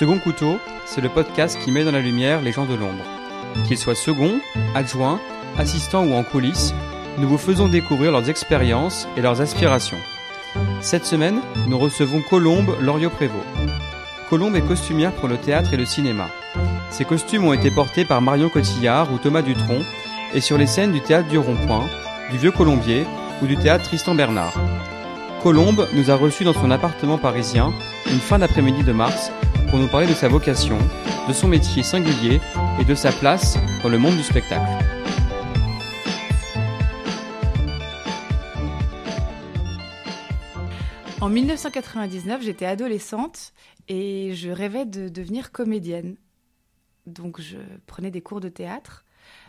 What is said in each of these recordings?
Second Couteau, c'est le podcast qui met dans la lumière les gens de l'ombre. Qu'ils soient seconds, adjoints, assistants ou en coulisses, nous vous faisons découvrir leurs expériences et leurs aspirations. Cette semaine, nous recevons Colombe Loriot-Prévost. Colombe est costumière pour le théâtre et le cinéma. Ses costumes ont été portés par Marion Cotillard ou Thomas Dutronc et sur les scènes du théâtre du Rond-Point, du Vieux Colombier ou du théâtre Tristan Bernard. Colombe nous a reçus dans son appartement parisien une fin d'après-midi de mars pour nous parler de sa vocation, de son métier singulier et de sa place dans le monde du spectacle. En 1999, j'étais adolescente et je rêvais de devenir comédienne. Donc je prenais des cours de théâtre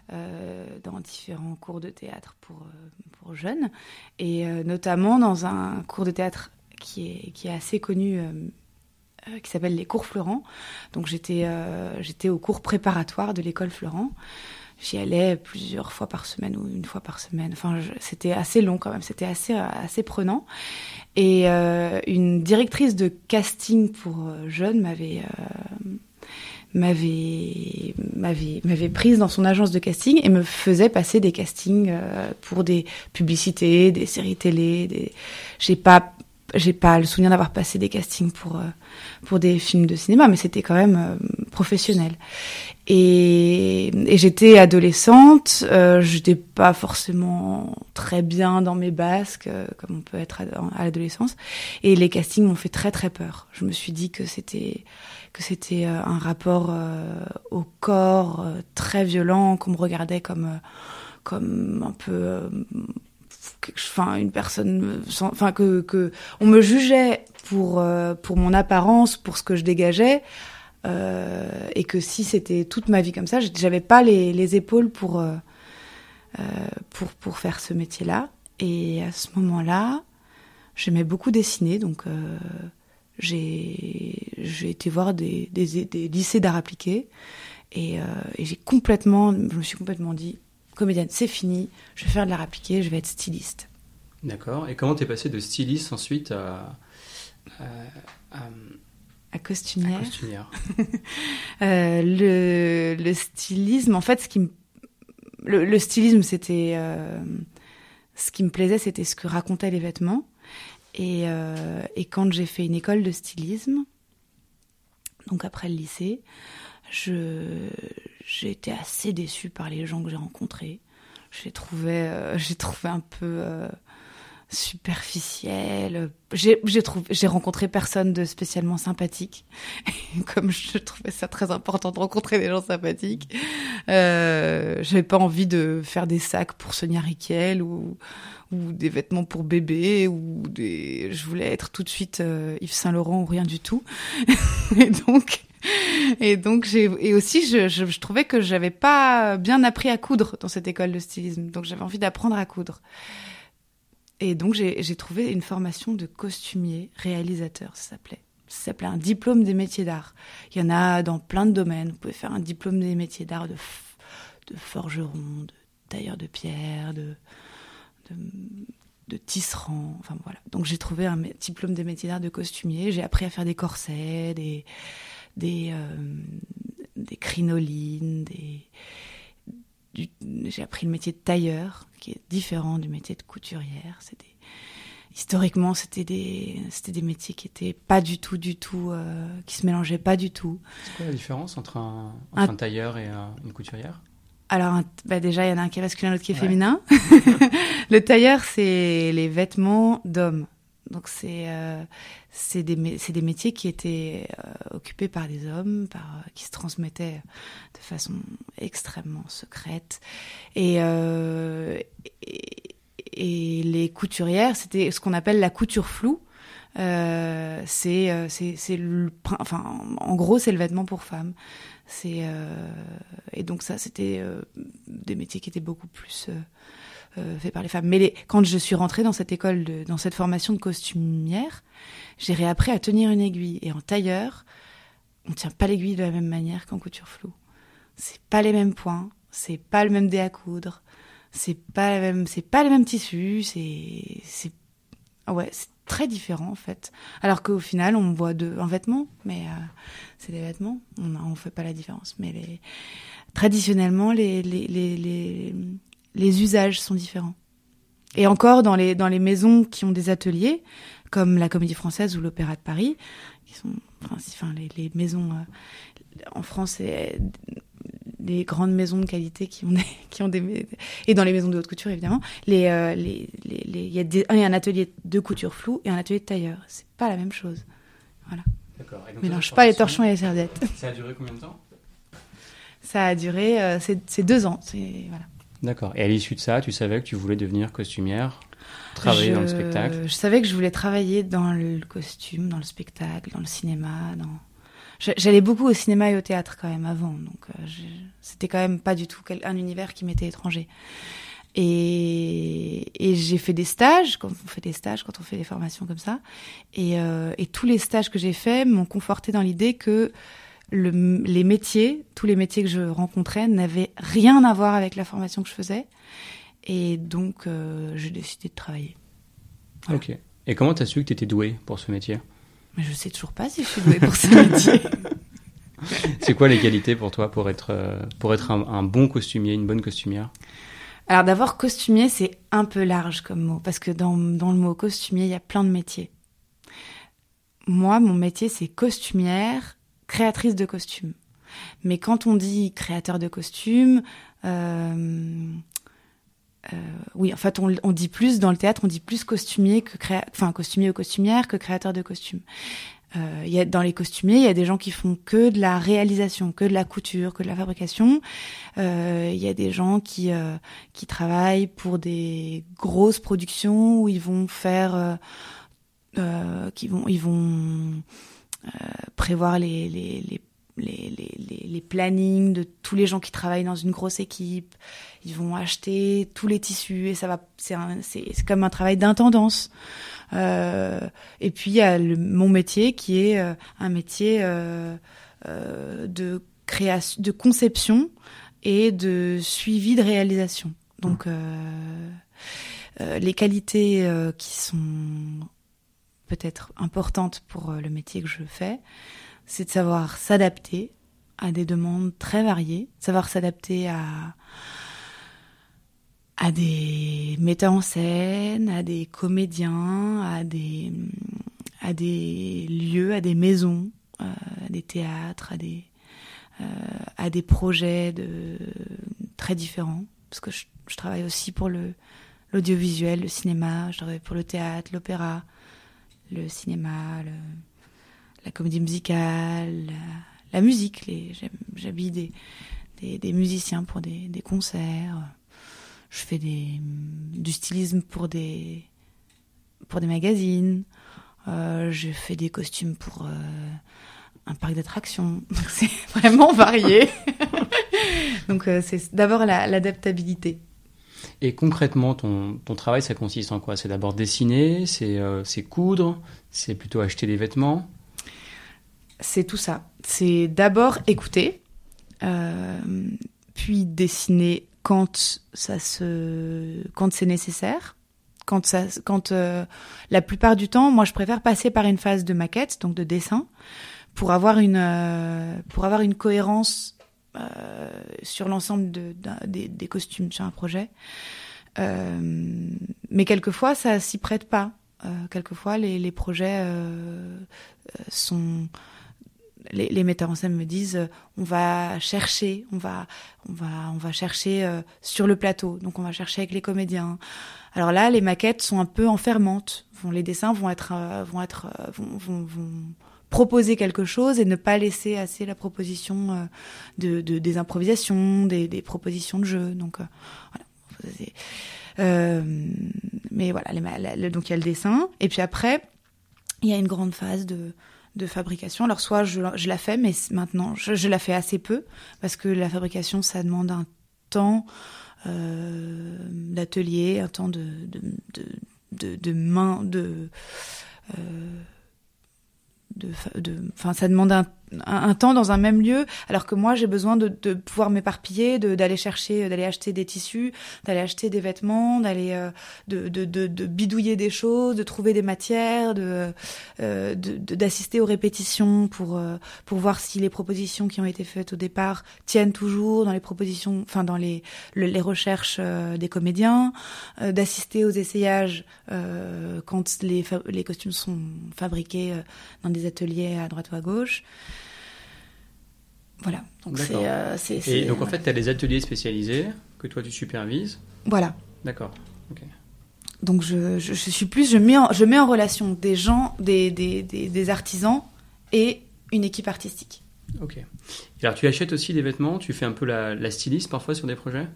dans différents cours de théâtre pour, euh, pour jeunes et euh, notamment dans un cours de théâtre qui est, qui est assez connu qui s'appelle les cours Florent. Donc j'étais j'étais au cours préparatoire de l'école Florent. J'y allais plusieurs fois par semaine ou une fois par semaine. Enfin, c'était assez long quand même, c'était assez assez prenant. Et une directrice de casting pour jeunes m'avait m'avait m'avait m'avait prise dans son agence de casting et me faisait passer des castings euh, pour des publicités, des séries télé, des j'ai pas j'ai pas le souvenir d'avoir passé des castings pour euh, pour des films de cinéma mais c'était quand même euh, professionnel. Et, et j'étais adolescente, euh, j'étais pas forcément très bien dans mes basques comme on peut être à, à l'adolescence et les castings m'ont fait très très peur. Je me suis dit que c'était que c'était euh, un rapport euh, au corps euh, très violent, qu'on me regardait comme comme un peu enfin une personne enfin que que on me jugeait pour pour mon apparence pour ce que je dégageais et que si c'était toute ma vie comme ça j'avais pas les, les épaules pour pour pour faire ce métier là et à ce moment là j'aimais beaucoup dessiner donc j'ai été voir des, des, des lycées d'art appliqué et, euh, et j'ai complètement, je me suis complètement dit, comédienne, c'est fini, je vais faire de l'art appliqué, je vais être styliste. D'accord. Et comment t'es passé de styliste ensuite à, à, à, à costumière, à costumière. euh, le, le, stylisme, en fait, ce qui me, le, le stylisme, c'était euh, ce qui me plaisait, c'était ce que racontaient les vêtements. Et, euh, et quand j'ai fait une école de stylisme, donc après le lycée, j'ai été assez déçue par les gens que j'ai rencontrés. J'ai trouvé euh, j'ai trouvé un peu superficiel. J'ai j'ai trouvé j'ai rencontré personne de spécialement sympathique. Comme je trouvais ça très important de rencontrer des gens sympathiques, euh, j'avais pas envie de faire des sacs pour Sonia Riquel ou ou des vêtements pour bébé ou des je voulais être tout de suite euh, Yves Saint Laurent ou rien du tout et donc et donc j'ai et aussi je, je, je trouvais que j'avais pas bien appris à coudre dans cette école de stylisme donc j'avais envie d'apprendre à coudre et donc j'ai trouvé une formation de costumier réalisateur ça s'appelait. Ça s'appelait un diplôme des métiers d'art. Il y en a dans plein de domaines. Vous pouvez faire un diplôme des métiers d'art de de forgeron de tailleur de pierre de de, tisserand, enfin voilà. Donc j'ai trouvé un diplôme des métiers d'art de costumier, j'ai appris à faire des corsets, des des euh, des crinolines, des j'ai appris le métier de tailleur qui est différent du métier de couturière, c'était historiquement c'était des c'était des métiers qui étaient pas du tout du tout euh, qui se mélangeaient pas du tout. C'est quoi la différence entre un, entre un, un tailleur et un, une couturière? Alors, bah déjà, il y en a un qui est masculin, l'autre qui est ouais. féminin. le tailleur, c'est les vêtements d'hommes. Donc, c'est euh, des, des métiers qui étaient euh, occupés par des hommes, euh, qui se transmettaient de façon extrêmement secrète. Et, les couturières, c'était ce qu'on appelle la couture floue. Euh, c'est enfin en gros c'est le vêtement pour femmes c'est et donc ça c'était des métiers qui étaient beaucoup plus euh, faits par les femmes mais les, quand je suis rentrée dans cette école de, dans cette formation de costumière j'ai réappris à tenir une aiguille et en tailleur on tient pas l'aiguille de la même manière qu'en couture floue c'est pas les mêmes points c'est pas le même dé à coudre c'est pas la même c'est pas les mêmes tissus c'est c'est ouais c'est très différents en fait. Alors qu'au final, on voit de, un vêtement, mais euh, c'est des vêtements, on ne fait pas la différence. Mais les, traditionnellement, les, les, les, les, usages sont différents. Et encore, dans les, dans les maisons qui ont des ateliers, comme la Comédie Française ou l'Opéra de Paris, qui sont enfin, les, les maisons euh, en France, des grandes maisons de qualité qui ont des, qui ont des et dans les maisons de haute couture évidemment les euh, les les il y a des, un atelier de couture floue et un atelier de tailleur. C'est pas la même chose. Voilà. D'accord. Mélange pas les torchons et les serviettes. Ça a duré combien de temps? Ça a duré euh, c'est deux ans. C'est voilà d'accord et à l'issue de ça tu savais que tu voulais devenir costumière travailler dans le spectacle? je savais que je voulais travailler dans le costume dans le spectacle dans le cinéma dans J'allais beaucoup au cinéma et au théâtre quand même avant, donc euh, c'était quand même pas du tout un univers qui m'était étranger. Et, et j'ai fait des stages, quand on fait des stages, quand on fait des formations comme ça, et, euh, et tous les stages que j'ai faits m'ont conforté dans l'idée que le, les métiers, tous les métiers que je rencontrais n'avaient rien à voir avec la formation que je faisais, et donc euh, j'ai décidé de travailler. Ok. Et comment tu as su que tu étais doué pour ce métier? Mais je sais toujours pas si je suis douée pour ce métier. C'est quoi les qualités pour toi pour être, euh, pour être un, bon costumier, une bonne costumière? Alors d'abord, costumier, c'est un peu large comme mot, parce que dans, dans le mot costumier, il y a plein de métiers. Moi, mon métier, c'est costumière, créatrice de costumes. Mais quand on dit créateur de costumes, euh, euh, oui, en fait, on, dit plus dans le théâtre, on dit plus costumier que créa... enfin costumier ou costumière que créateur de costumes. Euh, y a, dans les costumiers, il y a des gens qui font que de la réalisation, que de la couture, que de la fabrication. Euh, il y a des gens qui qui travaillent pour des grosses productions où ils vont faire, qui vont ils vont prévoir les, les, les les, les, les, plannings de tous les gens qui travaillent dans une grosse équipe. Ils vont acheter tous les tissus et ça va. C'est comme un travail d'intendance. Euh, et puis il y a le, mon métier qui est euh, un métier euh, euh, de création, de conception et de suivi de réalisation. Donc euh, euh, les qualités qui sont peut-être importantes pour le métier que je fais, c'est de savoir s'adapter à des demandes très variées, savoir s'adapter à à des metteurs en scène, à des comédiens, à des à des lieux, à des maisons, euh, à des théâtres, à des euh, à des projets très différents parce que je, je travaille aussi pour le l'audiovisuel, le cinéma, je travaille pour le théâtre, l'opéra, le cinéma, le la comédie musicale, la, musique. J'habille des, des, des, musiciens pour des, des, concerts. Je fais du stylisme pour des, pour des magazines. Euh, je fais des costumes pour euh, un parc d'attractions. c'est vraiment varié. Donc euh, c'est d'abord l'adaptabilité. Et concrètement, ton, ton, travail, ça consiste en quoi? C'est d'abord dessiner, c'est euh, coudre, c'est plutôt acheter des vêtements? C'est tout ça. C'est d'abord écouter, euh, puis dessiner quand se, quand c'est nécessaire. Quand ça, quand euh, la plupart du temps, moi je préfère passer par une phase de maquette, donc de dessin, pour avoir une, euh, pour avoir une cohérence sur l'ensemble de, des, des, costumes sur un projet. Euh, mais quelquefois, ça s'y prête pas. quelquefois, les, projets sont les, metteurs en scène me disent euh, on va chercher, on va, on va, on va chercher euh, sur le plateau. Donc on va chercher avec les comédiens. Alors là, les maquettes sont un peu enfermantes. Les dessins vont être, euh, vont être, vont, vont, proposer quelque chose et ne pas laisser assez la proposition de, de des improvisations, des, propositions de jeu. Donc voilà. mais voilà, donc il y a le dessin et puis après il y a une grande phase de fabrication. Alors soit je, la fais, mais maintenant je, la fais assez peu parce que la fabrication ça demande un temps euh, d'atelier, un temps de de, main, de euh, de, enfin ça demande un, un, temps dans un même lieu, alors que moi j'ai besoin de, de pouvoir m'éparpiller, d'aller chercher, d'aller acheter des tissus, d'aller acheter des vêtements, d'aller euh, de, de, de, bidouiller des choses, de trouver des matières, de euh, d'assister aux répétitions pour euh, pour voir si les propositions qui ont été faites au départ tiennent toujours dans les propositions, enfin dans les les recherches des comédiens, d'assister aux essayages quand les les costumes sont fabriqués dans des ateliers à droite ou à gauche. Voilà. Donc euh, Et donc en fait, tu as des ateliers spécialisés que toi tu supervises. Voilà. D'accord. Donc je, je, suis plus, je mets en, je mets en relation des gens, des, des, des, artisans et une équipe artistique. Ok. alors tu achètes aussi des vêtements, tu fais un peu la, la styliste parfois sur des projets?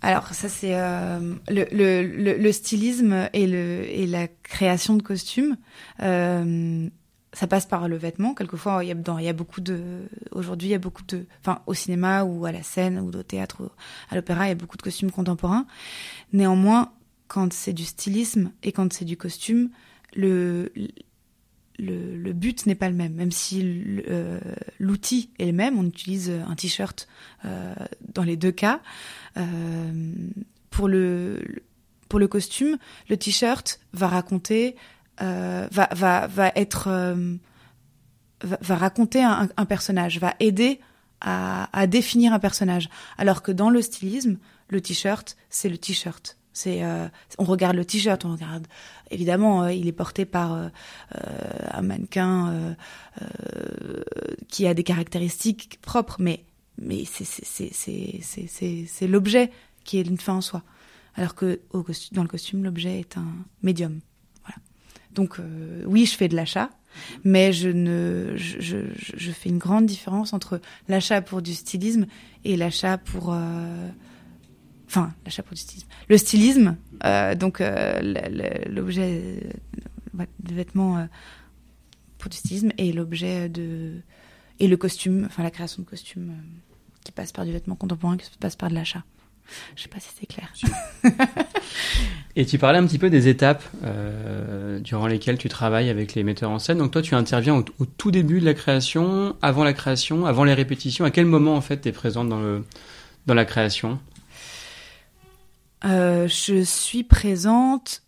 Alors ça c'est euh, le, le, le, stylisme et, le, et la création de costumes. Euh, ça passe par le vêtement. Quelquefois, il y a, beaucoup de, aujourd'hui, il y a beaucoup de, enfin, au cinéma ou à la scène ou au théâtre ou à l'opéra, il y a beaucoup de costumes contemporains. Néanmoins, quand c'est du stylisme et quand c'est du costume, le, le, le but n'est pas le même. Même si euh, l'outil est le même, on utilise un t-shirt euh, dans les deux cas. Euh, pour le, pour le costume, le t-shirt va raconter va, va, va être euh, va, raconter un, un, personnage, va aider à, à, définir un personnage. Alors que dans le stylisme, le t-shirt, c'est le t-shirt. C'est, euh, on regarde le t-shirt, on regarde. Évidemment, il est porté par euh, un mannequin qui a des caractéristiques propres, mais mais c'est c'est c'est c'est c'est l'objet qui est une fin en soi. Alors que au dans le costume, l'objet est un médium. Donc euh, oui, je fais de l'achat, mais je ne, je, je, fais une grande différence entre l'achat pour du stylisme et l'achat pour, euh, enfin l'achat pour du stylisme. Le stylisme, euh, donc l'objet de vêtements pour du stylisme et l'objet de et le costume, enfin la création de costumes qui passe par du vêtement contemporain, qui passe par de l'achat. Je sais pas si c'est clair. Et tu parlais un petit peu des étapes euh, durant lesquelles tu travailles avec les metteurs en scène. Donc toi, tu interviens au, tout début de la création, avant la création, avant les répétitions. À quel moment en fait tu es présente dans, le, dans la création? Euh, Je suis présente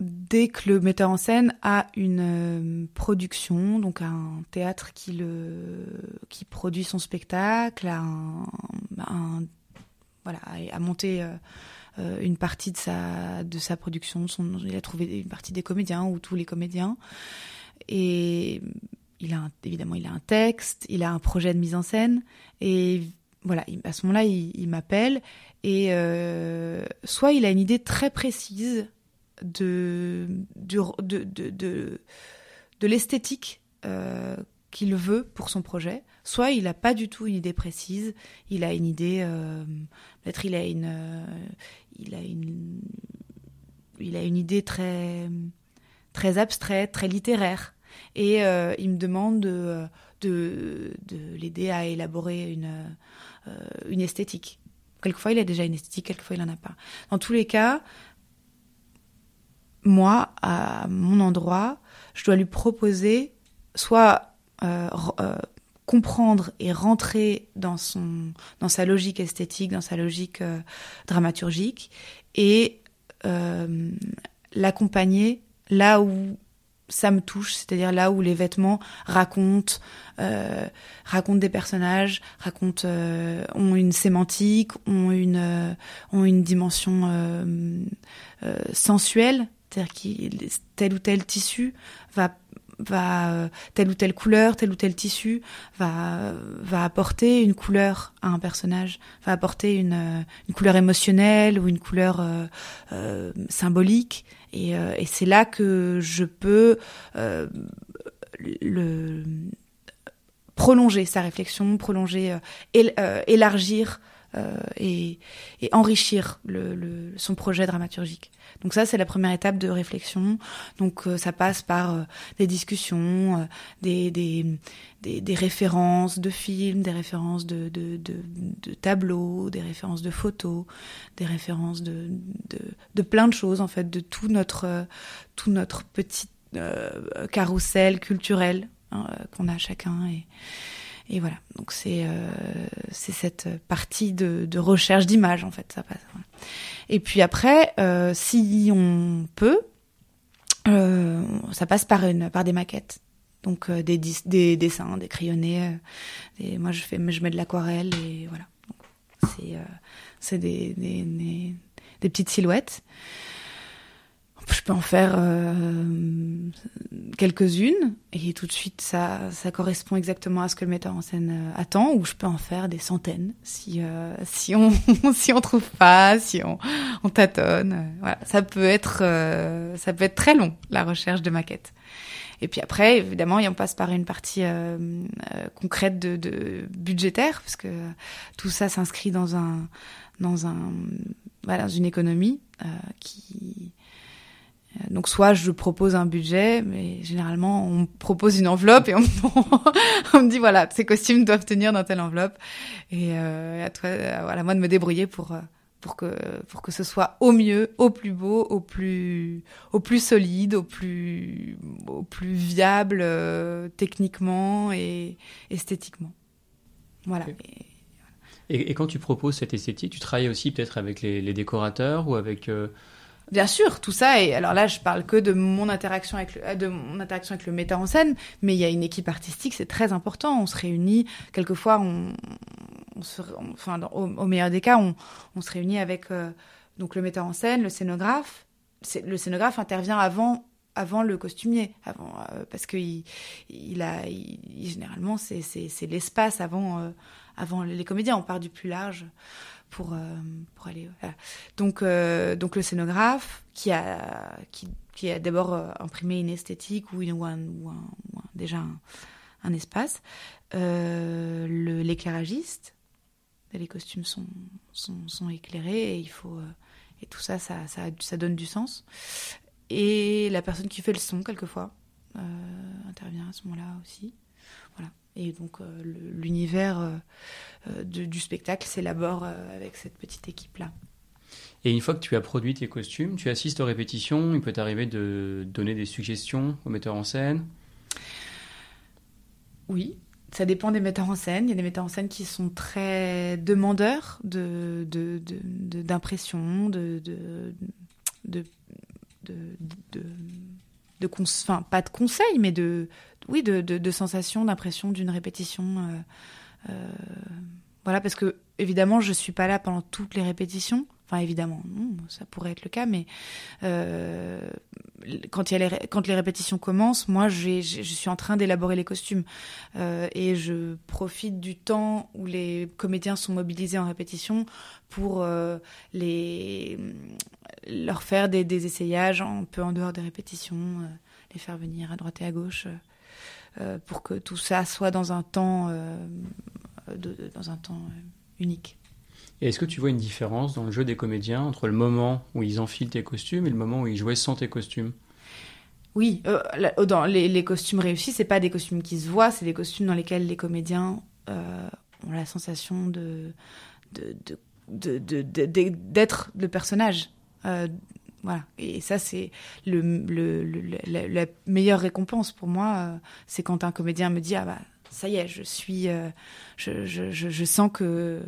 dès que le metteur en scène a une euh, production, donc un théâtre qui, le, qui produit son spectacle, un, un voilà, a monté euh, une partie de sa, de sa production. Son, il a trouvé une partie des comédiens ou tous les comédiens. Et il a évidemment, il a un texte, il a un projet de mise en scène. Et voilà, à ce moment-là, il, m'appelle. Et euh, soit il a une idée très précise de, de, de, de, l'esthétique euh, qu'il veut pour son projet, soit il n'a pas du tout une idée précise, il a une idée, euh, peut-être il a une, euh, il a une, il a une idée très, abstraite, très littéraire, et euh, il me demande de, de l'aider à élaborer une, esthétique. Quelquefois il a déjà une esthétique, quelquefois il en a pas. Dans tous les cas, moi, à mon endroit, je dois lui proposer soit euh, euh, comprendre et rentrer dans son dans sa logique esthétique, dans sa logique euh, dramaturgique et l'accompagner là où ça me touche, c'est-à-dire là où les vêtements racontent, euh, des personnages, racontent, ont une sémantique, ont une, ont une dimension sensuelle, c'est-à-dire que tel ou tel tissu va va euh, telle ou telle couleur, tel ou tel tissu va va apporter une couleur à un personnage, va apporter une, euh, une couleur émotionnelle ou une couleur euh, symbolique. Et, et c'est là que je peux le prolonger sa réflexion, prolonger, élargir et, et, enrichir le, le, son projet dramaturgique. Donc ça, c'est la première étape de réflexion. Donc euh, ça passe par euh, des discussions, euh, des, des, des, des, références de films, des références de, de, de, de, tableaux, des références de photos, des références de, de, plein de choses en fait, de tout notre, tout notre petit carrousel culturel hein, qu'on a chacun et et voilà, donc c'est euh, cette partie de, recherche d'image en fait, ça passe. Et puis après, euh, si on peut, euh, ça passe par une par des maquettes, donc euh, des, des dessins, des crayonnés. Et moi je fais, je mets de l'aquarelle et voilà. C'est des, des, des, des petites silhouettes je peux en faire euh, quelques-unes. Et tout de suite ça, ça correspond exactement à ce que le metteur en scène euh, attend ou je peux en faire des centaines si euh, si on si on trouve pas si on, on tâtonne. Voilà. Ça peut être ça peut être très long la recherche de maquettes. Et puis après évidemment on passe par une partie concrète de, de budgétaire parce que tout ça s'inscrit dans un dans un voilà, dans une économie qui euh, donc soit je propose un budget, mais généralement on propose une enveloppe et on, me dit voilà ces costumes doivent tenir dans telle enveloppe et euh, à toi euh, voilà moi de me débrouiller pour euh, pour que pour que ce soit au mieux, au plus beau, au plus au plus solide, au plus au plus viable techniquement et esthétiquement. Voilà. Et, quand tu proposes cette esthétique, tu travailles aussi peut-être avec les, les, décorateurs ou avec Bien sûr, tout ça. Et alors là, je parle que de mon interaction avec le, de mon interaction avec le metteur en scène, mais il y a une équipe artistique, c'est très important. On se réunit. Quelquefois, on, se, enfin, au, meilleur des cas, on, on se réunit avec euh, donc le metteur en scène, le scénographe. Le scénographe intervient avant avant le costumier, avant euh, parce que il, a généralement c'est c'est l'espace avant euh, avant les comédiens. On part du plus large pour, euh, pour aller. Donc, donc le scénographe qui a, qui, qui a d'abord imprimé une esthétique ou, une, ou, un, ou, un, déjà un, espace, euh, l'éclairagiste, les costumes sont, sont, éclairés et il faut et tout ça, ça, ça donne du sens. Et la personne qui fait le son quelquefois intervient à ce moment-là aussi. Voilà. Et donc euh, l'univers euh, euh, du spectacle s'élabore avec cette petite équipe-là. Et une fois que tu as produit tes costumes, tu assistes aux répétitions, il peut t'arriver de donner des suggestions aux metteurs en scène? Oui, ça dépend des metteurs en scène. Il y a des metteurs en scène qui sont très demandeurs d'impression, de, de, de, de, de, de, pas de conseils, mais de, oui, de, de, de sensation, d'impression d'une répétition. Euh, euh, voilà, parce que évidemment, je suis pas là pendant toutes les répétitions. Enfin, évidemment, non, ça pourrait être le cas, mais euh, quand, y a les, quand les répétitions commencent, moi, je suis en train d'élaborer les costumes et je profite du temps où les comédiens sont mobilisés en répétition pour les leur faire des, des, essayages un peu en dehors des répétitions, euh, les faire venir à droite et à gauche. Euh, euh, pour que tout ça soit dans un temps, de, dans un temps unique. Et est-ce que tu vois une différence dans le jeu des comédiens entre le moment où ils enfilent tes costumes et le moment où ils jouaient sans tes costumes? Oui, euh, dans les, les, costumes réussis, c'est pas des costumes qui se voient, c'est des costumes dans lesquels les comédiens ont la sensation de d'être de, de, de, le personnage. Euh, voilà. Et ça, c'est le, le, le la, la, meilleure récompense pour moi. Euh, c'est quand un comédien me dit ah bah ça y est, je suis, euh, je, je, je, je, sens que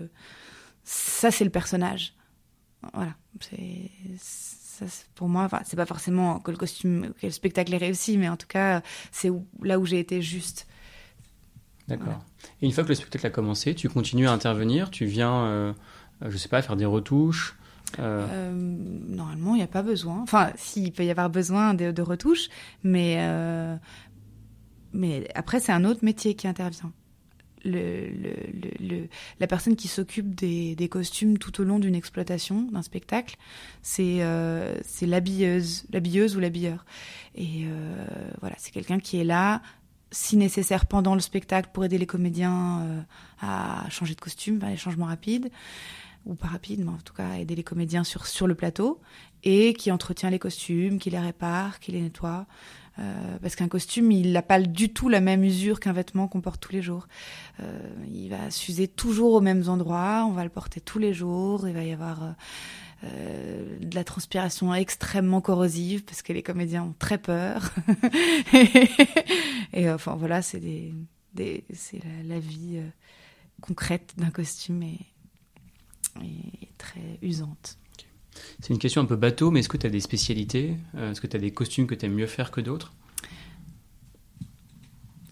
ça c'est le personnage. Voilà. C'est ça, pour moi. Enfin, c'est pas forcément que le costume, que le spectacle est réussi, mais en tout cas, c'est là où j'ai été juste. D'accord. Voilà. Et une fois que le spectacle a commencé, tu continues à intervenir, tu viens, euh, je sais pas, faire des retouches. Euh... Euh, normalement, il n'y a pas besoin. Enfin, s'il peut y avoir besoin de, retouches, mais euh, mais après, c'est un autre métier qui intervient. La personne qui s'occupe des, costumes tout au long d'une exploitation, d'un spectacle, c'est euh, l'habilleuse, l'habilleuse ou l'habilleur. Et voilà, c'est quelqu'un qui est là, si nécessaire, pendant le spectacle pour aider les comédiens à changer de costume, les changements rapides ou pas rapide, mais en tout cas aider les comédiens sur, sur le plateau, et qui entretient les costumes, qui les répare, qui les nettoie. Euh, parce qu'un costume, il n'a pas du tout la même usure qu'un vêtement qu'on porte tous les jours. Euh, il va s'user toujours aux mêmes endroits, on va le porter tous les jours, il va y avoir... Euh, de la transpiration extrêmement corrosive parce que les comédiens ont très peur. et, enfin voilà, c'est des, la, vie concrète d'un costume et très usante. C'est une question un peu bateau, mais est-ce que tu as des spécialités? Est-ce que tu as des costumes que tu aimes mieux faire que d'autres?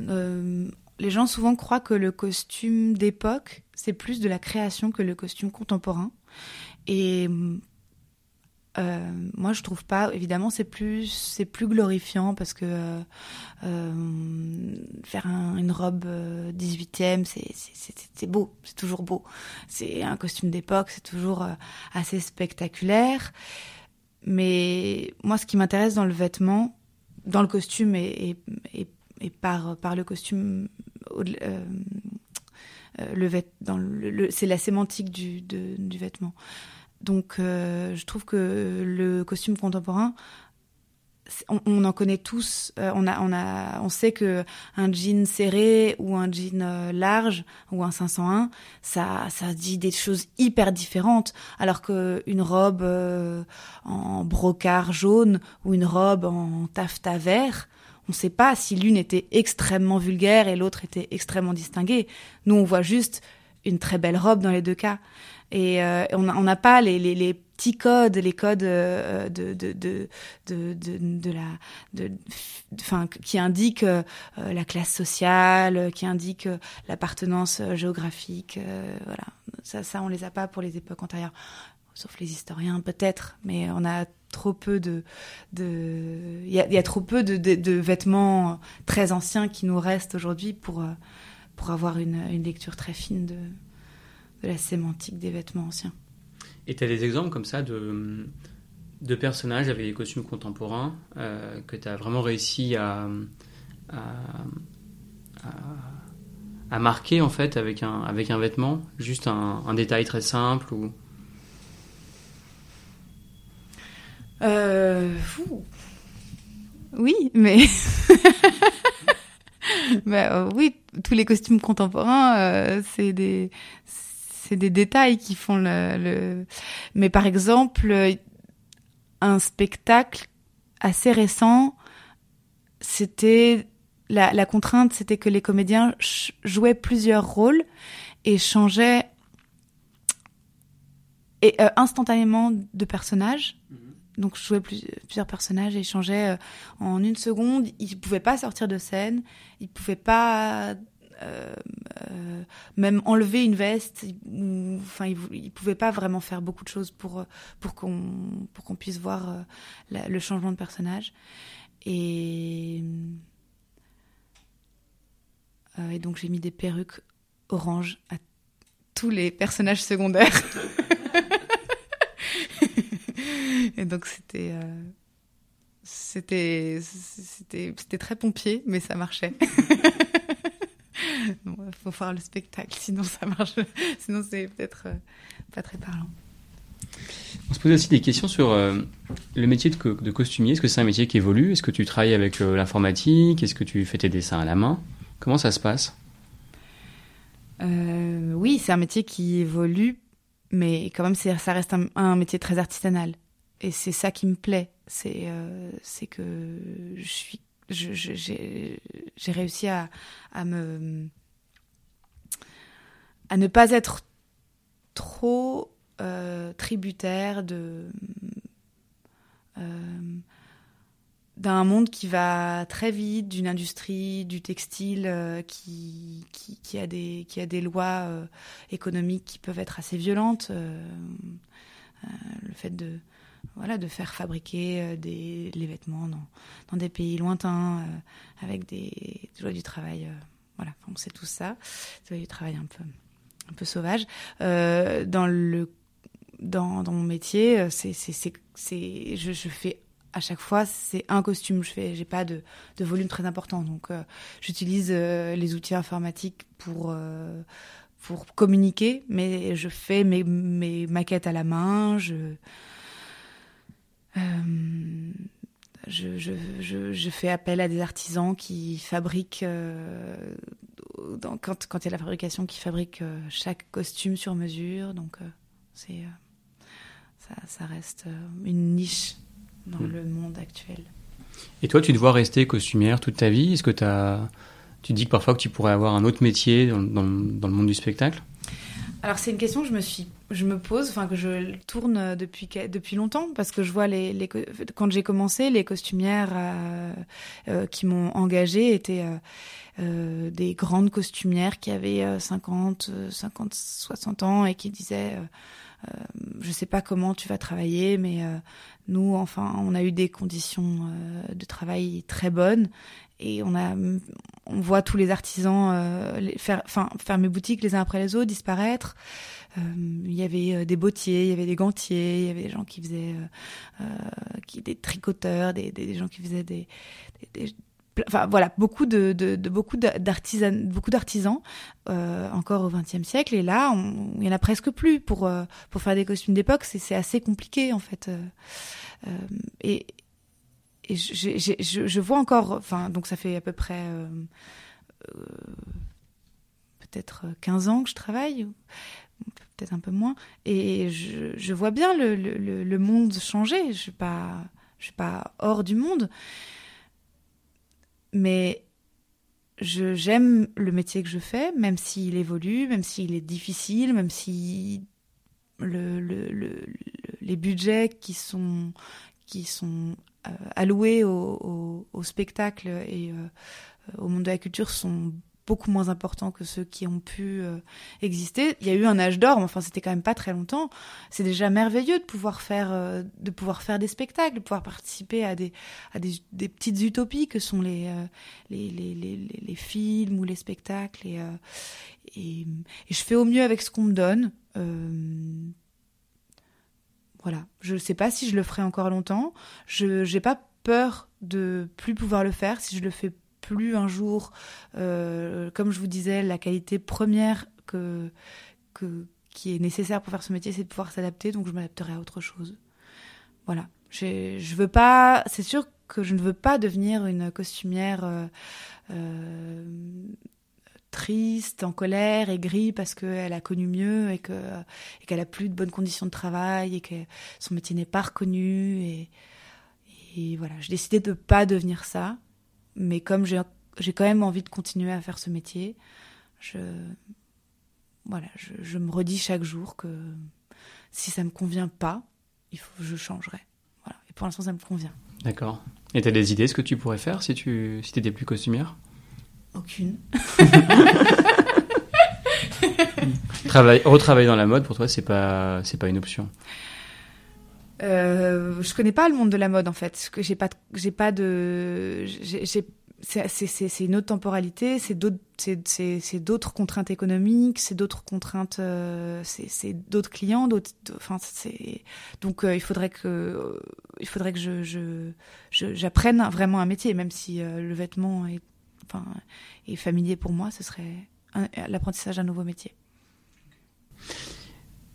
Euh, les gens souvent croient que le costume d'époque, c'est plus de la création que le costume contemporain. Et euh, moi, je trouve pas. Évidemment, c'est plus, c'est plus glorifiant parce que euh, faire une robe 18e, c'est beau, c'est toujours beau. C'est un costume d'époque, c'est toujours assez spectaculaire. Mais moi, ce qui m'intéresse dans le vêtement, dans le costume et, par, le costume, euh, euh, c'est la sémantique du vêtement. Donc, euh, je trouve que le costume contemporain, on, en connaît tous. on a, on a, on sait que un jean serré ou un jean large ou un 501, ça, ça dit des choses hyper différentes. Alors que une robe en brocart jaune ou une robe en taffetas vert, on ne sait pas si l'une était extrêmement vulgaire et l'autre était extrêmement distinguée. Nous, on voit juste une très belle robe dans les deux cas. Et euh, on n'a pas les, petits codes, les codes euh, de, de, de, de, la, enfin, qui indiquent euh, la classe sociale, qui indiquent l'appartenance géographique. voilà, ça, ça, on les a pas pour les époques antérieures, sauf les historiens peut-être, mais on a trop peu de, de, il y a, trop peu de, de, vêtements très anciens qui nous restent aujourd'hui pour pour avoir une, une, lecture très fine de, de la sémantique des vêtements anciens. Et tu as des exemples comme ça de, de personnages avec des costumes contemporains euh, que tu as vraiment réussi à, à, à, marquer en fait avec un, avec un vêtement, juste un, un détail très simple ou? Euh, oui, mais. bah, oui, tous les costumes contemporains, euh, c'est des. C'est des détails qui font le, le. Mais par exemple, un spectacle assez récent, c'était la, la, contrainte, c'était que les comédiens jouaient plusieurs rôles et changeaient et euh, instantanément de personnages. Mhm donc je jouais plusieurs personnages et changeais euh, en une seconde. Ils pouvaient pas sortir de scène, ils pouvaient pas euh, euh, même enlever une veste. enfin, ils, pouvaient pas vraiment faire beaucoup de choses pour pour qu'on pour qu'on puisse voir le changement de personnage. Et donc j'ai mis des perruques orange à tous les personnages secondaires. Et donc c'était euh, c'était c'était c'était très pompier, mais ça marchait. Il faut voir le spectacle, sinon ça marche. Sinon c'est peut-être euh, pas très parlant. On se pose aussi des questions sur euh, le métier de, de costumier. Est-ce que c'est un métier qui évolue? Est-ce que tu travailles avec l'informatique? Est-ce que tu fais tes dessins à la main? Comment ça se passe? Oui, c'est un métier qui évolue, mais quand même, ça reste un métier très artisanal et c'est ça qui me plaît, c'est euh, c'est que je suis j'ai réussi à, me à ne pas être trop euh, tributaire de euh, d'un monde qui va très vite, d'une industrie du textile euh, qui, a des, qui a des lois économiques qui peuvent être assez violentes. Le fait de, voilà, de faire fabriquer euh, des, les vêtements dans, dans des pays lointains, euh, avec des, du travail. Euh, voilà, on sait tout ça. C'est du travail un peu, un peu sauvage. dans, le, dans, dans mon métier, c'est, je, je fais à chaque fois, c'est un costume. Je fais, j'ai pas de, de volume très important, donc j'utilise les outils informatiques pour pour communiquer, mais je fais mes, mes maquettes à la main. Euh, je, je, je, je, fais appel à des artisans qui fabriquent, euh, dans, quand, quand il y a la fabrication, qui fabriquent euh, chaque costume sur mesure. Donc, c'est ça, ça reste une niche dans Mm. le monde actuel. Et toi, tu te vois rester costumière toute ta vie? Est-ce que tu dis que parfois que tu pourrais avoir un autre métier dans, dans, dans le monde du spectacle? Alors c'est une question que je me suis, je me pose, enfin que je tourne depuis depuis longtemps parce que je vois les, les quand j'ai commencé, les costumières euh, euh, qui m'ont engagée étaient euh, euh, des grandes costumières qui avaient euh, 50, euh, 50, 60 ans et qui disaient euh, euh, je sais pas comment tu vas travailler, mais nous, enfin, on a eu des conditions de travail très bonnes et on a, on voit tous les artisans faire, enfin, fermer boutique les uns après les autres, disparaître. Euh, Il y avait euh, des bottiers, il y avait des gantiers, il y avait des gens qui faisaient, euh, qui, des tricoteurs, des, des, des gens qui faisaient des, des- enfin voilà, beaucoup de, de, de beaucoup d'artisans, beaucoup d'artisans euh, encore au XXe siècle. Et là, on- il y en a presque plus pour euh, pour faire des costumes d'époque. C'est assez compliqué en fait. Euh, et et j'ai- j'ai- je, je vois encore, enfin donc ça fait à peu près peut-être 15 ans que je travaille. Peut-être un peu moins, et je, vois bien le, monde changer. Je suis pas, je suis pas hors du monde, mais j'aime le métier que je fais, même s'il évolue, même s'il est difficile, même si le, le, le- le- les budgets qui sont qui sont euh, alloués au, au, au spectacle et euh, au monde de la culture sont beaucoup moins importants que ceux qui ont pu euh, exister. Il y a eu un âge d'or, mais enfin c'était quand même pas très longtemps. C'est déjà merveilleux de pouvoir faire euh, de pouvoir faire des spectacles, de pouvoir participer à des petites utopies que sont les, euh, films ou les spectacles et, et, je fais au mieux avec ce qu'on me donne. Voilà, je ne sais pas si je le ferai encore longtemps. Je j'ai pas peur de plus pouvoir le faire si je le fais plus un jour. Euh, comme je vous disais, la qualité première que, qui est nécessaire pour faire ce métier, c'est de pouvoir s'adapter. Donc je m'adapterai à autre chose. Voilà. Je veux pas. C'est sûr que je ne veux pas devenir une costumière euh, euh, triste, en colère, aigrie parce qu'elle a connu mieux et que et qu'elle a plus de bonnes conditions de travail et que son métier n'est pas reconnu et, et voilà. J'ai décidé de pas devenir ça, mais comme j'ai quand même envie de continuer à faire ce métier, je voilà, je, je me redis chaque jour que si ça me convient pas, il faut je changerai. Voilà. Et pour l'instant, ça me convient. D'accord. Et t'as des idées ce que tu pourrais faire si tu si t'étais plus costumière? Aucune. Travail, retravailler dans la mode pour toi c'est pas c'est pas une option. Euh, je connais pas le monde de la mode en fait. J'ai pas, j'ai pas de, c'est, une autre temporalité, c'est d'autres, contraintes économiques, c'est d'autres contraintes, euh, c'est, d'autres clients, d'autres, enfin c'est, donc euh, il faudrait que, il faudrait que je, j'apprenne vraiment un métier, même si euh, le vêtement est, enfin, est familier pour moi, ce serait l'apprentissage d'un nouveau métier.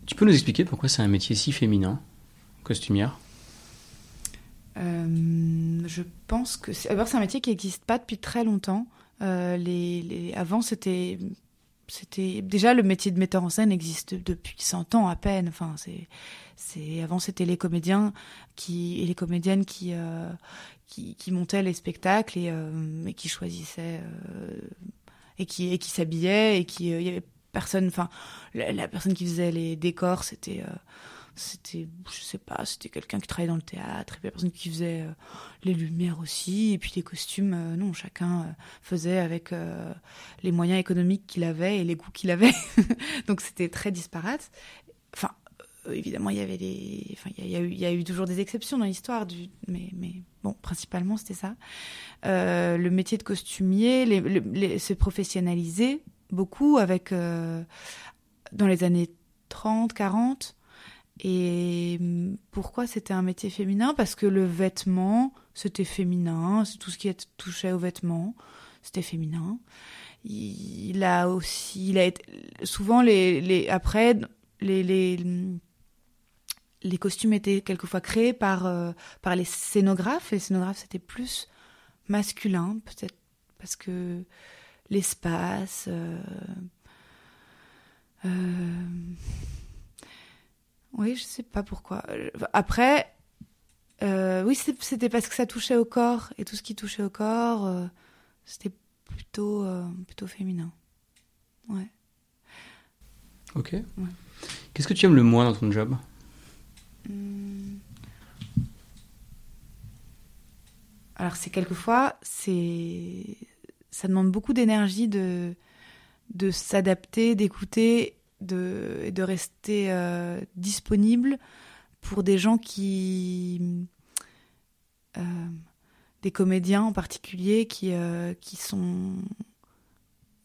Tu peux nous expliquer pourquoi c'est un métier si féminin, costumière Euh, je pense que c'est un métier qui n'existe pas depuis très longtemps. Euh, les, avant c'était c'était déjà le métier de metteur en scène existe depuis 100 ans à peine. Enfin c'est c'est avant c'était les comédiens qui et les comédiennes qui euh, qui, montaient les spectacles et, et qui choisissaient et qui et qui s'habillaient et qui il y avait personne enfin la, personne qui faisait les décors c'était c'était je sais pas c'était quelqu'un qui travaillait dans le théâtre et puis la personne qui faisait euh, les lumières aussi et puis les costumes euh, non chacun euh, faisait avec les moyens économiques qu'il avait et les goûts qu'il avait. Donc c'était très disparate. Enfin évidemment il y avait des enfin il y, a- eu il y a eu toujours des exceptions dans l'histoire du mais mais bon principalement c'était ça. Le métier de costumier les, les, les- beaucoup avec dans les années 30 40 et hum, pourquoi c'était un métier féminin? Parce que le vêtement, c'était féminin, c'est tout ce qui touchait au vêtement, c'était féminin. Il, a aussi, il a souvent les, après les, les les costumes étaient quelquefois créés par euh, par les scénographes. Les scénographes c'était plus masculin, peut-être parce que l'espace. euh, euh, Oui, je sais pas pourquoi. Après, euh, oui, c'était parce que ça touchait au corps et tout ce qui touchait au corps, euh, c'était plutôt euh, plutôt féminin. Ouais. Ok. Qu'est-ce que tu aimes le moins dans ton job? Hmm. Alors c'est quelquefois c'est ça demande beaucoup d'énergie de de s'adapter, d'écouter, de de rester disponible pour des gens qui euh, des comédiens en particulier qui euh, qui sont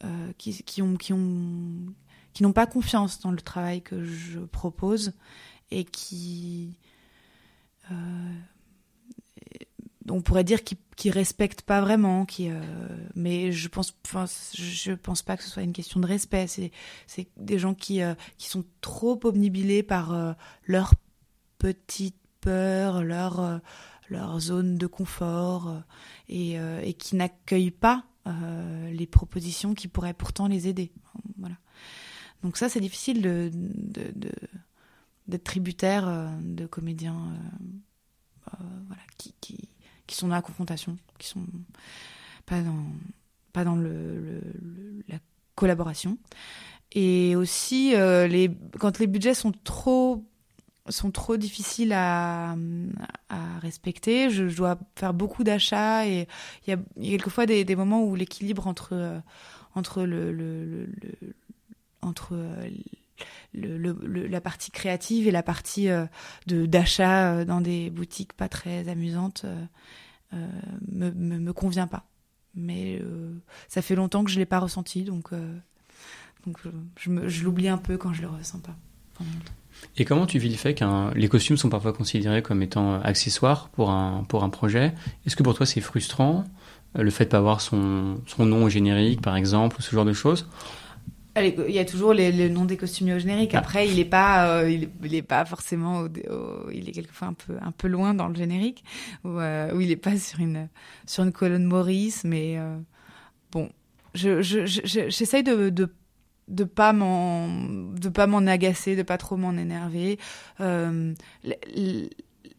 euh, qui, qui, ont qui ont qui n'ont pas confiance dans le travail que je propose et qui on pourrait dire qui qui respectent pas vraiment qui mais je pense je pense pas que ce soit une question de respect c'est des gens qui qui sont trop omnibilés par leur petites peurs, leur, euh, zone de confort euh, et, euh, qui n'accueillent pas les propositions qui pourraient pourtant les aider. Donc ça, c'est difficile d'être tributaire de comédiens qui, qui, sont dans la confrontation, qui sont pas dans, pas dans le, la collaboration. Et aussi, les, quand les budgets sont trop sont trop difficiles à, à respecter. Je, dois faire beaucoup d'achats et il y a, quelquefois des, des moments où l'équilibre entre euh, entre le, le, entre euh, la partie créative et la partie euh, d'achat dans des boutiques pas très amusantes euh, me, me, convient pas. Mais ça fait longtemps que je l'ai pas ressenti, donc donc je, je l'oublie un peu quand je le ressens pas. Et comment tu vis le fait que les costumes sont parfois considérés comme étant accessoires pour un, pour un projet? Est-ce que pour toi c'est frustrant euh, le fait de pas avoir son, son nom au générique par exemple ou ce genre de choses? Il y a toujours le nom des costumiers au générique. Après, il est pas, euh, il, est pas forcément, il est quelquefois un peu, un peu loin dans le générique, où, euh, il est pas sur une, sur une colonne Maurice, mais bon, je, j'essaye je, de, de pas m'en de pas m'en agacer de pas trop m'en énerver. Euh, les,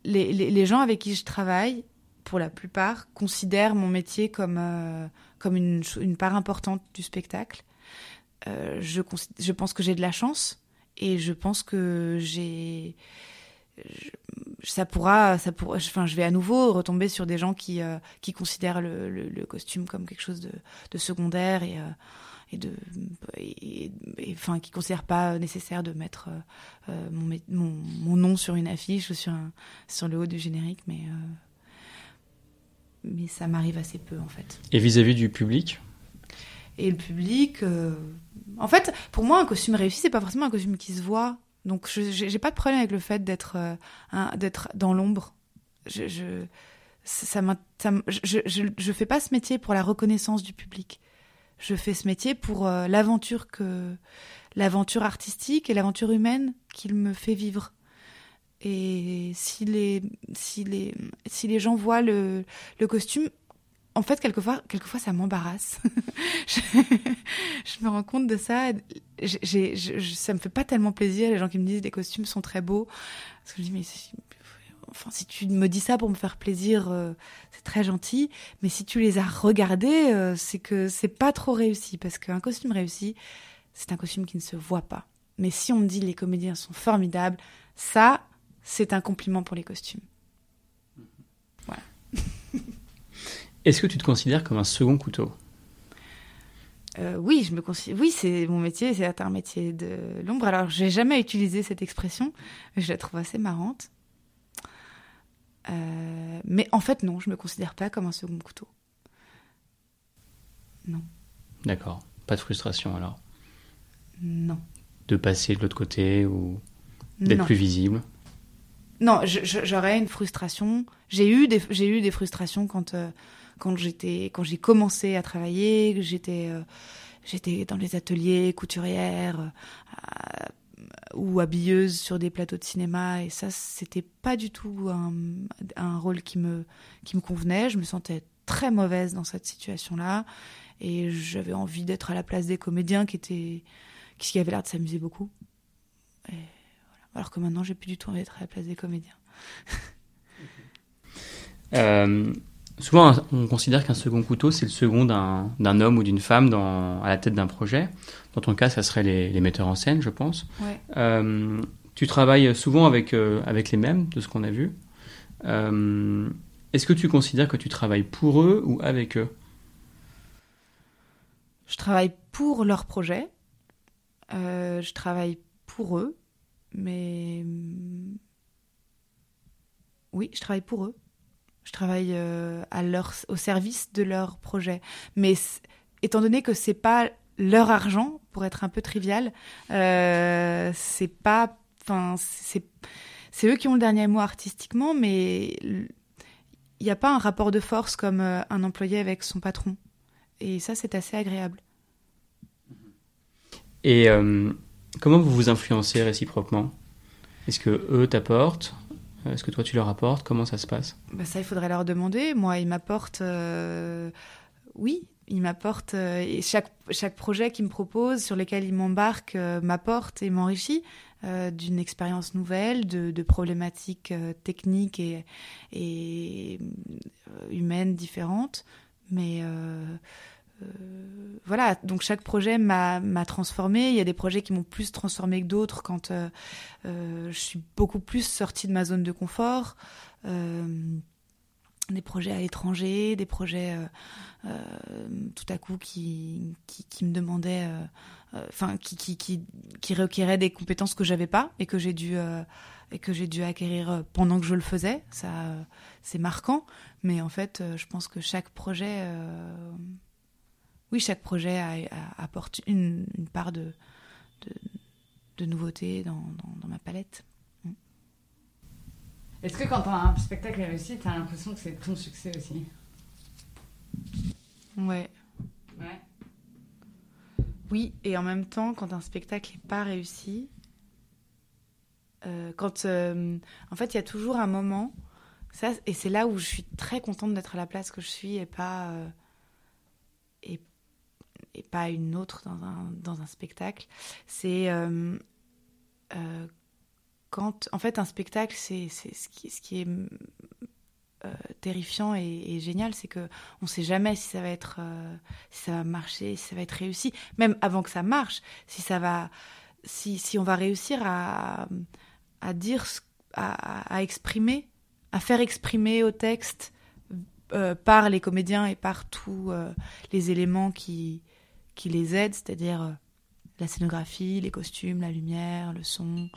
les, les, gens avec qui je travaille pour la plupart considèrent mon métier comme euh, comme une, une part importante du spectacle euh, je pense que j'ai de la chance et je pense que j'ai ça pourra ça pourra enfin je vais à nouveau retomber sur des gens qui euh, qui considèrent le, le, costume comme quelque chose de, secondaire et euh, et de enfin qui considère pas nécessaire de mettre euh, mon, mon, mon, nom sur une affiche ou sur sur le haut du générique mais mais ça m'arrive assez peu en fait. Et vis-à-vis du public? Et le public euh, en fait pour moi un costume réussi c'est pas forcément un costume qui se voit. Donc j'ai pas de problème avec le fait d'être d'être dans l'ombre. Je, je ça, ça je, je, je fais pas ce métier pour la reconnaissance du public. Je fais ce métier pour euh, l'aventure que l'aventure artistique et l'aventure humaine qu'il me fait vivre. Et si les si les si les gens voient le costume, en fait quelquefois quelquefois ça m'embarrasse. je, je, me rends compte de ça. J'ai, ça me fait pas tellement plaisir les gens qui me disent les costumes sont très beaux. Parce que je dis mais enfin, si tu me dis ça pour me faire plaisir, euh, c'est très gentil. Mais si tu les as regardés, euh, c'est que c'est pas trop réussi. Parce qu'un costume réussi, c'est un costume qui ne se voit pas. Mais si on me dit les comédiens sont formidables, ça, c'est un compliment pour les costumes. Voilà. Est-ce que tu te considères comme un second couteau? Euh, oui, je me considère. Oui, c'est mon métier, c'est un métier de l'ombre. Alors, j'ai jamais utilisé cette expression, mais je la trouve assez marrante. Euh, mais en fait, non, je me considère pas comme un second couteau. Non. D'accord. Pas de frustration alors? Non. De passer de l'autre côté ou d'être plus visible? Non, j'aurais une frustration. J'ai eu des, j'ai eu des frustrations quand, euh, quand j'étais, quand j'ai commencé à travailler, j'étais, euh, j'étais dans les ateliers couturières, ou habilleuse sur des plateaux de cinéma et ça c'était pas du tout un, rôle qui me qui me convenait je me sentais très mauvaise dans cette situation là et j'avais envie d'être à la place des comédiens qui étaient qui avaient l'air de s'amuser beaucoup. Alors que maintenant, j'ai plus du tout envie d'être à la place des comédiens. Euh, souvent, on considère qu'un second couteau, c'est le second d'un homme ou d'une femme dans, à la tête d'un projet. Dans ton cas, ça serait les, metteurs en scène, je pense. Ouais. Euh, tu travailles souvent avec, euh, avec les mêmes, de ce qu'on a vu. Est-ce que tu considères que tu travailles pour eux ou avec eux? Je travaille pour leur projet. je travaille pour eux. Mais oui, je travaille pour eux. Je travaille euh, au service de leur projet. Mais étant donné que c'est pas leur argent, pour être un peu trivial, euh, c'est c'est, eux qui ont le dernier mot artistiquement, mais il n'y a pas un rapport de force comme euh, un employé avec son patron. Et ça, c'est assez agréable. Et comment vous vous influencez réciproquement? Est-ce que eux t'apportent? Est-ce que toi tu leur apportes? Comment ça se passe? Bah Ça, il faudrait leur demander. Moi, ils m'apportent. Euh, oui, ils m'apportent. Euh, chaque, chaque projet qu'ils me proposent, sur lesquels ils m'embarquent, m'apporte et m'enrichit d'une expérience nouvelle, de, de problématiques techniques et, et humaines différentes. Mais euh, voilà, donc chaque projet m'a transformé. Il y a des projets qui m'ont plus transformé que d'autres quand euh, euh, je suis beaucoup plus sortie de ma zone de confort. des projets à l'étranger, des projets tout à coup qui, me demandaient, enfin qui, qui, des compétences que j'avais pas et que j'ai dû et dû acquérir pendant que je le faisais. Ça, c'est marquant, mais en fait, je pense que chaque projet oui, chaque projet apporte une, part de, de, nouveauté dans, ma palette. Mm. Est-ce que quand un spectacle est réussi, tu as l'impression que c'est ton succès aussi? Ouais. Ouais. Oui, et en même temps, quand un spectacle n'est pas réussi, euh, quand euh, en fait il y a toujours un moment, ça, et c'est là où je suis très contente d'être à la place que je suis et pas euh, et pas une autre dans un, dans un spectacle. C'est euh, euh, quand, en fait, un spectacle, c'est ce qui, ce qui est euh, terrifiant et, génial, c'est que on sait jamais si ça va être, si ça va marcher, si ça va être réussi. Même avant que ça marche, si ça va, si, si on va réussir à, à dire, à, à exprimer, à faire exprimer au texte par les comédiens et par tous les éléments qui, qui les aident, c'est-à-dire euh, la scénographie, les costumes, la lumière, le son.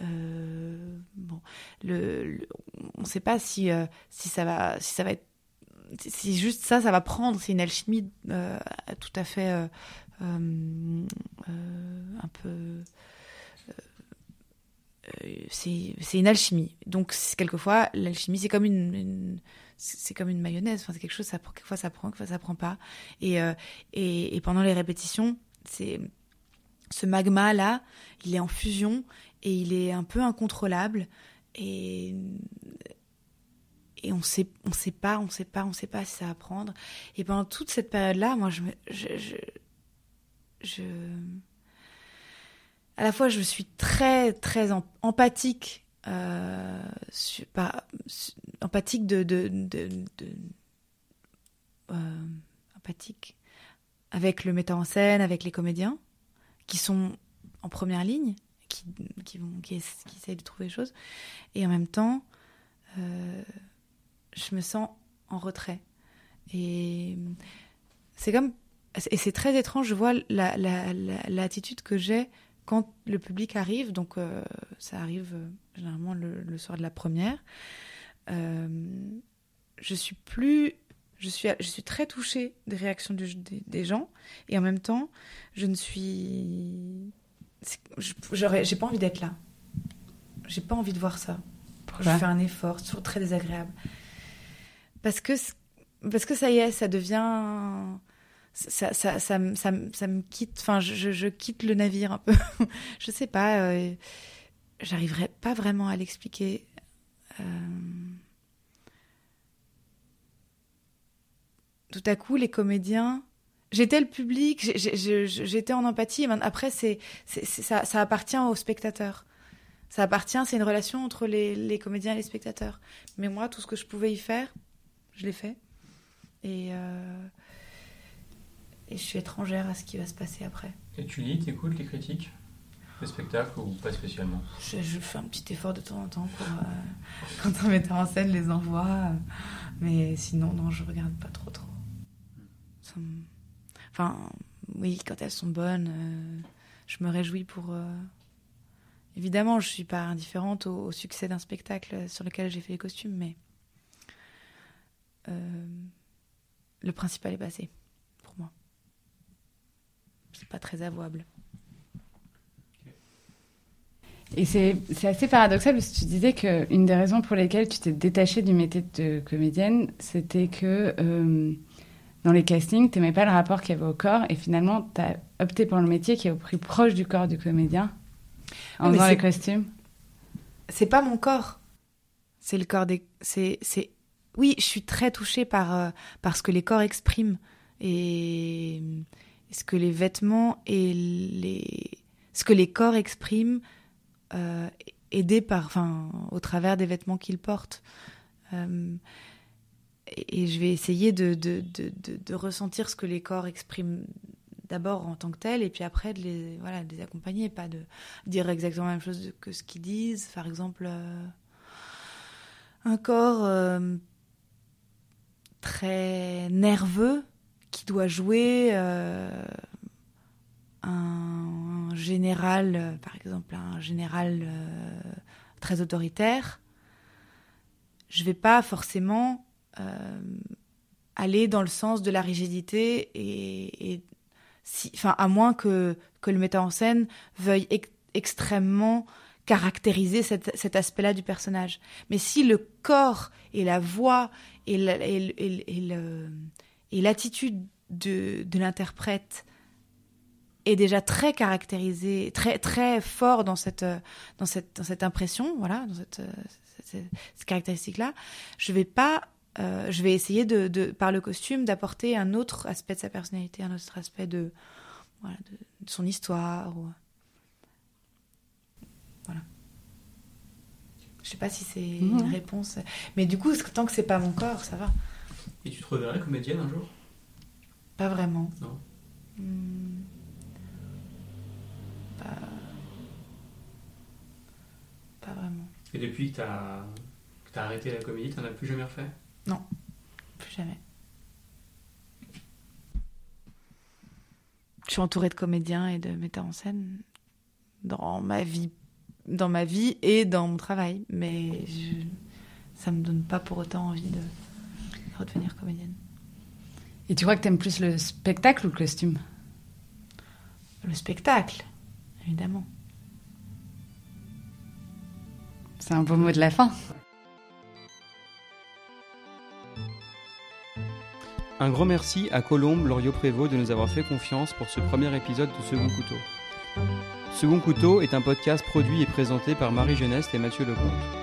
Euh, bon, on ne sait pas si, euh, si, ça va, si ça va être. Si juste ça, ça va prendre. C'est une alchimie tout à fait un peu. c'est une alchimie. Donc, quelquefois, l'alchimie, c'est comme une c'est comme une mayonnaise. Enfin, c'est quelque chose, ça prend, quelquefois ça prend, quelquefois ça prend pas. Et, euh, et, pendant les répétitions, c'est ce magma là, il est en fusion et il est un peu incontrôlable et et on sait on sait pas on sait pas on sait pas si ça va prendre et pendant toute cette période là moi je, je, je à la fois je suis très très empathique empathique avec le metteur en scène, avec les comédiens qui sont en première ligne, qui, qui vont, qui, essayent de trouver des choses, et en même temps, euh, je me sens en retrait. Et c'est comme, et c'est très étrange. Je vois l'attitude la, que j'ai quand le public arrive, donc euh, ça arrive euh, généralement le, soir de la première, euh, je suis plus, je suis, je suis très touchée des réactions des, gens, et en même temps, je ne suis, j'ai pas envie d'être là, j'ai pas envie de voir ça. Je fais un effort, c'est toujours très désagréable, parce que parce que ça y est, ça devient ça, ça, ça, me quitte, enfin, je, quitte le navire un peu. je sais pas, euh, j'arriverai pas vraiment à l'expliquer. Euh, tout à coup, les comédiens, j'étais le public, j'étais en empathie. Après, c'est, ça, ça appartient aux spectateurs. Ça appartient, c'est une relation entre les, les comédiens et les spectateurs. Mais moi, tout ce que je pouvais y faire, je l'ai fait. Et, euh, et je suis étrangère à ce qui va se passer après. Et tu lis, t'écoutes les critiques des spectacles ou pas spécialement? Je, je fais un petit effort de temps en temps pour, euh, quand un metteur en scène les envoie. euh, mais sinon, non, je regarde pas trop trop. Ça me- Enfin, oui, quand elles sont bonnes, euh, je me réjouis pour. Évidemment, je suis pas indifférente au, au succès d'un spectacle sur lequel j'ai fait les costumes, mais le principal est passé. C'est pas très avouable. Et c'est c'est assez paradoxal parce que tu disais qu'une des raisons pour lesquelles tu t'es détachée du métier de comédienne, c'était que euh, dans les castings, tu n'aimais pas le rapport qu'il y avait au corps et finalement, tu as opté pour le métier qui est au plus proche du corps du comédien en Oui, faisant les costumes. c'est pas mon corps. C'est le corps des. C'est, c'est. Oui, je suis très touchée par, euh, par ce que les corps expriment et ce que les vêtements et les. Ce que les corps expriment, euh, aidés par. Au travers des vêtements qu'ils portent? Euh, et, je vais essayer de, ressentir ce que les corps expriment d'abord en tant que tel et puis après de les, voilà, les accompagner, pas de dire exactement la même chose que ce qu'ils disent. Par exemple, euh, un corps très nerveux qui doit jouer euh, un général, euh, par exemple, un général euh, très autoritaire. Je vais pas forcément aller dans le sens de la rigidité et, enfin, à moins que, que le metteur en scène veuille ex- extrêmement caractériser cet, aspect-là du personnage. Mais si le corps et la voix et le- et l'attitude de, de l'interprète est déjà très caractérisé, très très fort dans cette dans cette dans cette impression, voilà, dans cette, cette, cette- caractéristique-là, je vais pas euh, je vais essayer de, de, par le costume d'apporter un autre aspect de sa personnalité, un autre aspect de, voilà, de, de son histoire. Ou... Voilà. Je sais pas si c'est une réponse, mais du coup, tant que c'est pas mon corps, ça va. Et tu te reverrais comédienne un jour? Pas vraiment. Non. Hmm. Pas... pas vraiment. Et depuis que t'as t'as arrêté la comédie, t'en as plus jamais refait? Plus jamais. Je suis entourée de comédiens et de metteurs en scène dans ma vie, dans ma vie et dans mon travail, mais je, ça me donne pas pour autant envie de redevenir comédienne. Et tu crois que tu aimes plus le spectacle ou le costume? Le spectacle, évidemment. C'est un beau mot de la fin. Un grand merci à Colombe Loriot-Prévost de nous avoir fait confiance pour ce premier épisode de Second Couteau. Second Couteau est un podcast produit et présenté par Marie Geneste et Mathieu Lecomte.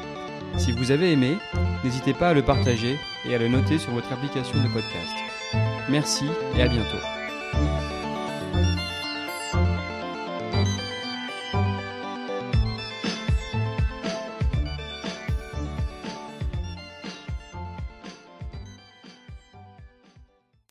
Si vous avez aimé, n'hésitez pas à le partager et à le noter sur votre application de podcast. Merci et à bientôt.